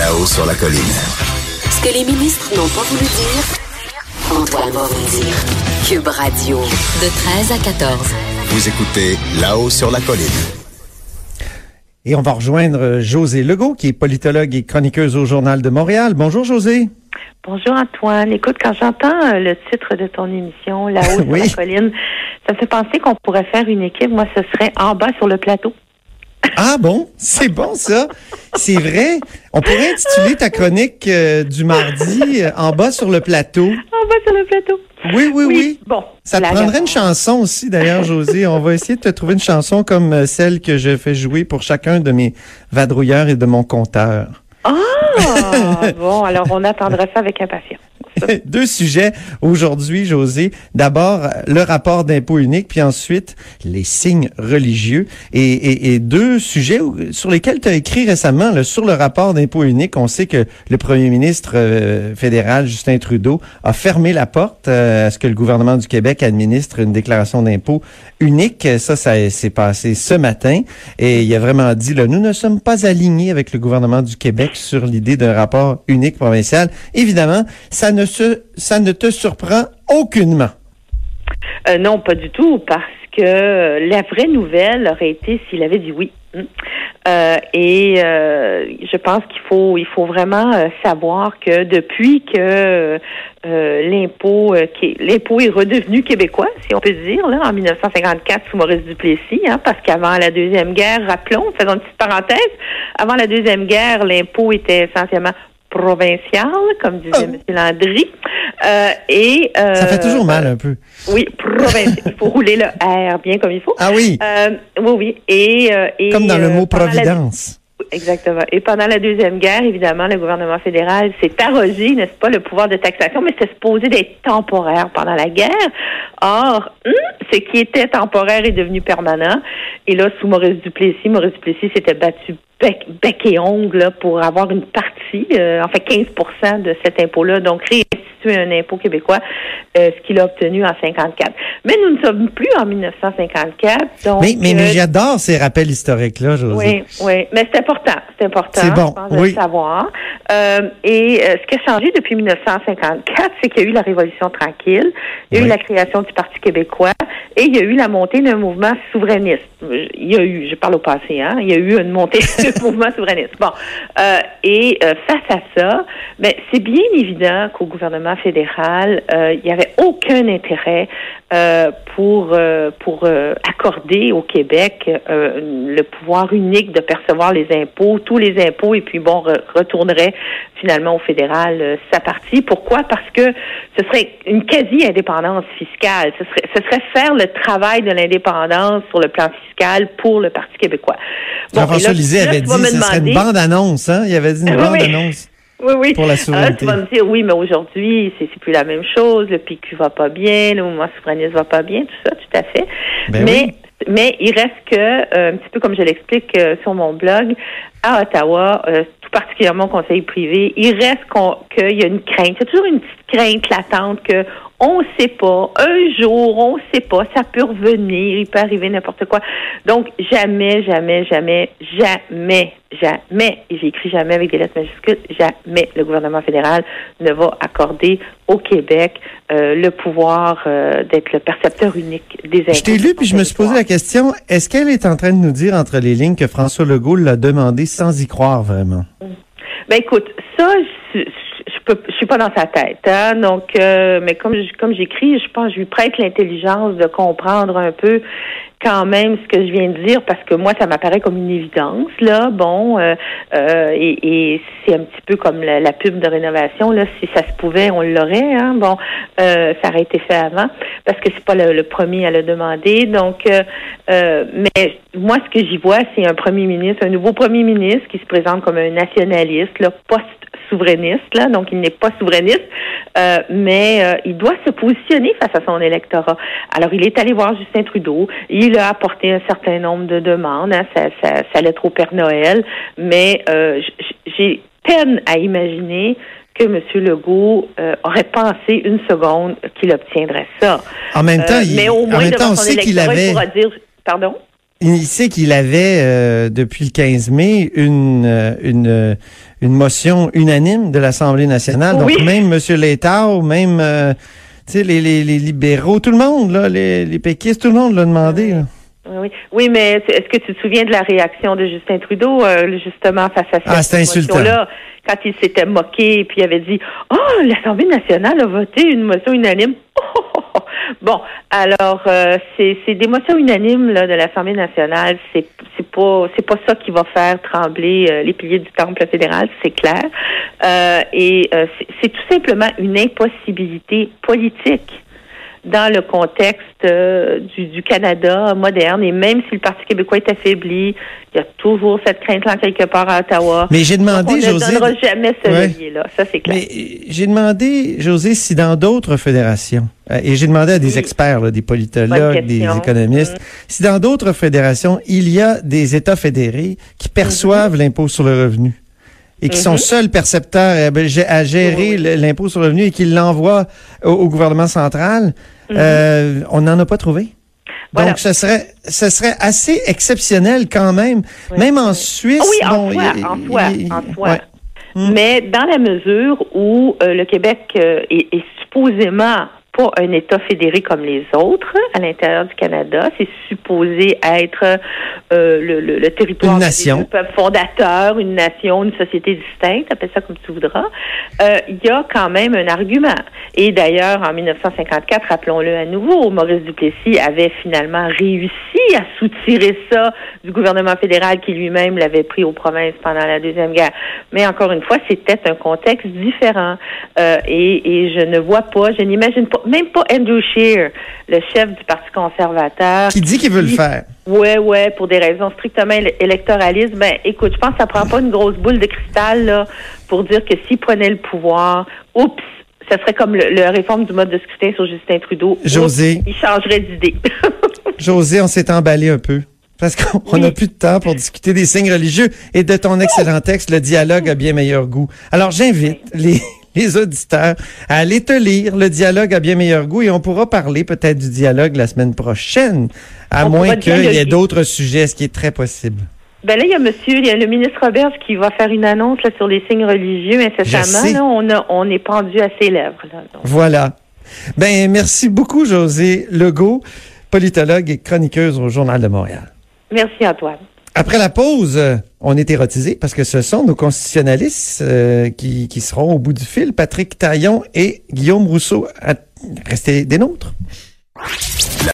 Là-haut sur la colline. Ce que les ministres n'ont pas voulu dire, Antoine va vous dire. Cube Radio, de 13 à 14. Vous écoutez Là-haut sur la colline. Et on va rejoindre José Legault, qui est politologue et chroniqueuse au Journal de Montréal. Bonjour José. Bonjour Antoine. Écoute, quand j'entends euh, le titre de ton émission, Là-haut Oui. sur la colline, ça me fait penser qu'on pourrait faire une équipe. Moi, ce serait en bas sur le plateau. Ah bon, c'est bon ça. C'est vrai. On pourrait intituler ta chronique euh, du mardi euh, en bas sur le plateau. En bas sur le plateau. Oui, oui, oui. Bon. Ça te prendrait une chanson aussi, d'ailleurs, José. On va essayer de te trouver une chanson comme euh, celle que je fais jouer pour chacun de mes vadrouilleurs et de mon compteur. Ah, bon, alors on attendra ça avec impatience. Deux sujets aujourd'hui, José. D'abord, le rapport d'impôt unique, puis ensuite, les signes religieux. Et, et- et deux sujets sur lesquels tu as écrit récemment. là, sur le rapport d'impôt unique, on sait que le premier ministre euh, fédéral, Justin Trudeau, a fermé la porte euh, à ce que le gouvernement du Québec administre une déclaration d'impôt unique. Ça, ça s'est passé ce matin. Et il a vraiment dit, là, nous ne sommes pas alignés avec le gouvernement du Québec sur l'idée d'un rapport unique provincial. Évidemment, ça ne ça ne te surprend aucunement. Euh, non, pas du tout, parce que la vraie nouvelle aurait été s'il avait dit oui. Hmm. Euh, et euh, je pense qu'il faut, il faut vraiment savoir que depuis que l'impôt, l'impôt est redevenu québécois, si on peut dire, là, en 1954 sous Maurice Duplessis, hein, parce qu'avant la deuxième guerre, rappelons, faisons une petite parenthèse, avant la deuxième guerre, l'impôt était essentiellement provincial, comme disait Oh. M. Landry. Euh, et euh, Ça fait toujours mal un peu. oui, provincial. Il faut rouler le R bien comme il faut. Ah oui, Euh, oui, oui. Et, euh, et, comme dans le euh, mot providence. Exactement. Et pendant la Deuxième Guerre, évidemment, le gouvernement fédéral s'est arrogé, n'est-ce pas, le pouvoir de taxation, mais c'était supposé d'être temporaire pendant la guerre. Or, hum, ce qui était temporaire est devenu permanent. Et là, sous Maurice Duplessis, Maurice Duplessis s'était battu bec, bec et ongle pour avoir une partie, euh, en fait 15 de cet impôt-là, donc un impôt québécois, euh, ce qu'il a obtenu en 54. Mais nous ne sommes plus en 1954. Donc, Mais, mais, mais euh, j'adore ces rappels historiques-là, José. oui, oui, mais c'est important, c'est important. C'est bon, je pense, de le savoir. Euh, et euh, ce qui a changé depuis 1954, c'est qu'il y a eu la Révolution tranquille, il y a Oui. eu la création du Parti québécois et il y a eu la montée d'un mouvement souverainiste. Il y a eu, je parle au passé, hein, il y a eu une montée d'un mouvement souverainiste. Bon, et face à ça, ben, c'est bien évident qu'au gouvernement fédéral, euh, il n'y avait aucun intérêt euh, pour euh, pour accorder au Québec le pouvoir unique de percevoir les impôts, tous les impôts, et puis bon, re- retournerait finalement au fédéral sa partie. Pourquoi? Parce que ce serait une quasi-indépendance fiscale. Ce serait, ce serait faire le travail de l'indépendance sur le plan fiscal pour le Parti québécois. Bon, Jean-François Lisée avait dit que ce serait une bande-annonce. Hein? Il avait dit une oui. bande-annonce. Oui, oui. pour la Ah, tu vas me dire, oui, mais aujourd'hui, c'est c'est plus la même chose. Le PQ va pas bien, le mouvement souverainiste va pas bien, tout ça, tout à fait. Ben mais, oui. mais il reste que, euh, un petit peu comme je l'explique euh, sur mon blog, à Ottawa, euh, tout particulièrement au conseil privé, il reste qu'il y a une crainte. Il y a toujours une petite crainte latente que on sait pas, un jour, on sait pas, ça peut revenir, il peut arriver n'importe quoi. Donc, jamais, jamais, jamais, jamais, jamais, et j'ai écrit jamais avec des lettres majuscules, jamais le gouvernement fédéral ne va accorder au Québec euh, le pouvoir euh, d'être le percepteur unique des impôts. Je t'ai lu puis je me suis posé la question, est-ce qu'elle est en train de nous dire entre les lignes que François Legault l'a demandé sans y croire vraiment? Ben écoute, ça, je, je, je peux, je suis pas dans sa tête, hein. Donc, euh, mais comme comme j'écris, je pense, que je lui prête l'intelligence de comprendre un peu quand même ce que je viens de dire parce que moi, ça m'apparaît comme une évidence là. Bon, euh, euh, et, et c'est un petit peu comme la, pub de rénovation là. Si ça se pouvait, on l'aurait. Hein. Bon, euh, ça aurait été fait avant parce que c'est pas le, premier à le demander. Donc, euh, euh, mais moi, ce que j'y vois, c'est un premier ministre, un nouveau premier ministre qui se présente comme un nationaliste, là, post souverainiste, là, donc il n'est pas souverainiste, euh, mais il doit se positionner face à son électorat. Alors, il est allé voir Justin Trudeau, a apporté un certain nombre de demandes, hein, ça, ça, ça lettre au Père Noël, mais euh, j'ai peine à imaginer que M. Legault euh, aurait pensé une seconde qu'il obtiendrait ça. En même temps, Euh, il, mais au en moins, même devant temps, on son sait qu'il il avait, pourra dire, pardon? il sait qu'il avait euh, depuis le 15 mai une une une motion unanime de l'Assemblée nationale. Oui. Donc même M. Létard, même sais les, les, les libéraux, tout le monde là, les, les péquistes, tout le monde l'a demandé. là. Oui, oui. Oui, mais est-ce que tu te souviens de la réaction de Justin Trudeau, euh, justement, face à cette Ah, motion-là, quand il s'était moqué, puis il avait dit « Oh, l'Assemblée nationale a voté une motion unanime. Oh! Bon, alors, euh, c'est des motions unanimes là, de l'Assemblée nationale. C'est pas c'est pas ça qui va faire trembler euh, les piliers du temple fédéral, c'est clair. Euh, et euh, c'est tout simplement une impossibilité politique dans le contexte euh, du, du Canada moderne. Et même si le Parti québécois est affaibli, il y a toujours cette crainte-là quelque part à Ottawa. Mais j'ai Donc, demandé, on ne José. donnera jamais ce Ouais. levier-là. Ça, c'est clair. Mais euh, j'ai demandé, José, si dans d'autres fédérations, euh, et j'ai demandé à des experts, là, des politologues, des économistes, si dans d'autres fédérations, il y a des États fédérés qui perçoivent l'impôt sur le revenu et qui sont Mhm. seuls percepteurs euh, ben, à gérer Oui, l'impôt sur le revenu et qui l'envoient au, au gouvernement central, Mhm. euh, on n'en a pas trouvé. Voilà. Donc, ce serait, ce serait assez exceptionnel quand même. Oui. Même en Suisse. Ah oui, en bon, soi, il- en soi, il- en soi. ouais. Mm. Mais dans la mesure où euh, le Québec euh, est, est supposément pas un État fédéré comme les autres à l'intérieur du Canada, c'est supposé être euh, le, le- le territoire Une nation. deux peuples fondateurs, une nation, une société distincte, appelle ça comme tu voudras. Euh, Il y a quand même un argument. Et d'ailleurs, en 1954, rappelons-le à nouveau, Maurice Duplessis avait finalement réussi à soutirer ça du gouvernement fédéral qui lui-même l'avait pris aux provinces pendant la Deuxième Guerre. Mais encore une fois, c'était un contexte différent. Euh, et, et je ne vois pas, je n'imagine pas, même pas Andrew Scheer, le chef du Parti conservateur. Qui dit qu'il veut le faire. Ouais, ouais, pour des raisons strictement éle- électoralistes. Ben, écoute, je pense que ça prend pas une grosse boule de cristal là pour dire que s'il prenait le pouvoir, oups, ça serait comme le, le réforme du mode de scrutin sur Justin Trudeau. Oups, José. il changerait d'idée. José, on s'est emballé un peu. Parce qu'on Oui. n'a plus de temps pour discuter des signes religieux et de ton excellent texte, le dialogue a bien meilleur goût. Alors j'invite les, les auditeurs à aller te lire, le dialogue a bien meilleur goût et on pourra parler peut-être du dialogue la semaine prochaine, à On moins qu'il y ait d'autres sujets, ce qui est très possible. ben là, il y a monsieur, il y a le ministre Roberge qui va faire une annonce là, sur les signes religieux incessamment. Là, on, a, on est pendu à ses lèvres. Là. Voilà. Ben merci beaucoup José Legault, politologue et chroniqueuse au Journal de Montréal. Merci Antoine. Après la pause, euh, on est érotisé parce que ce sont nos constitutionnalistes euh, qui, qui seront au bout du fil, Patrick Taillon et Guillaume Rousseau. À- Restez des nôtres.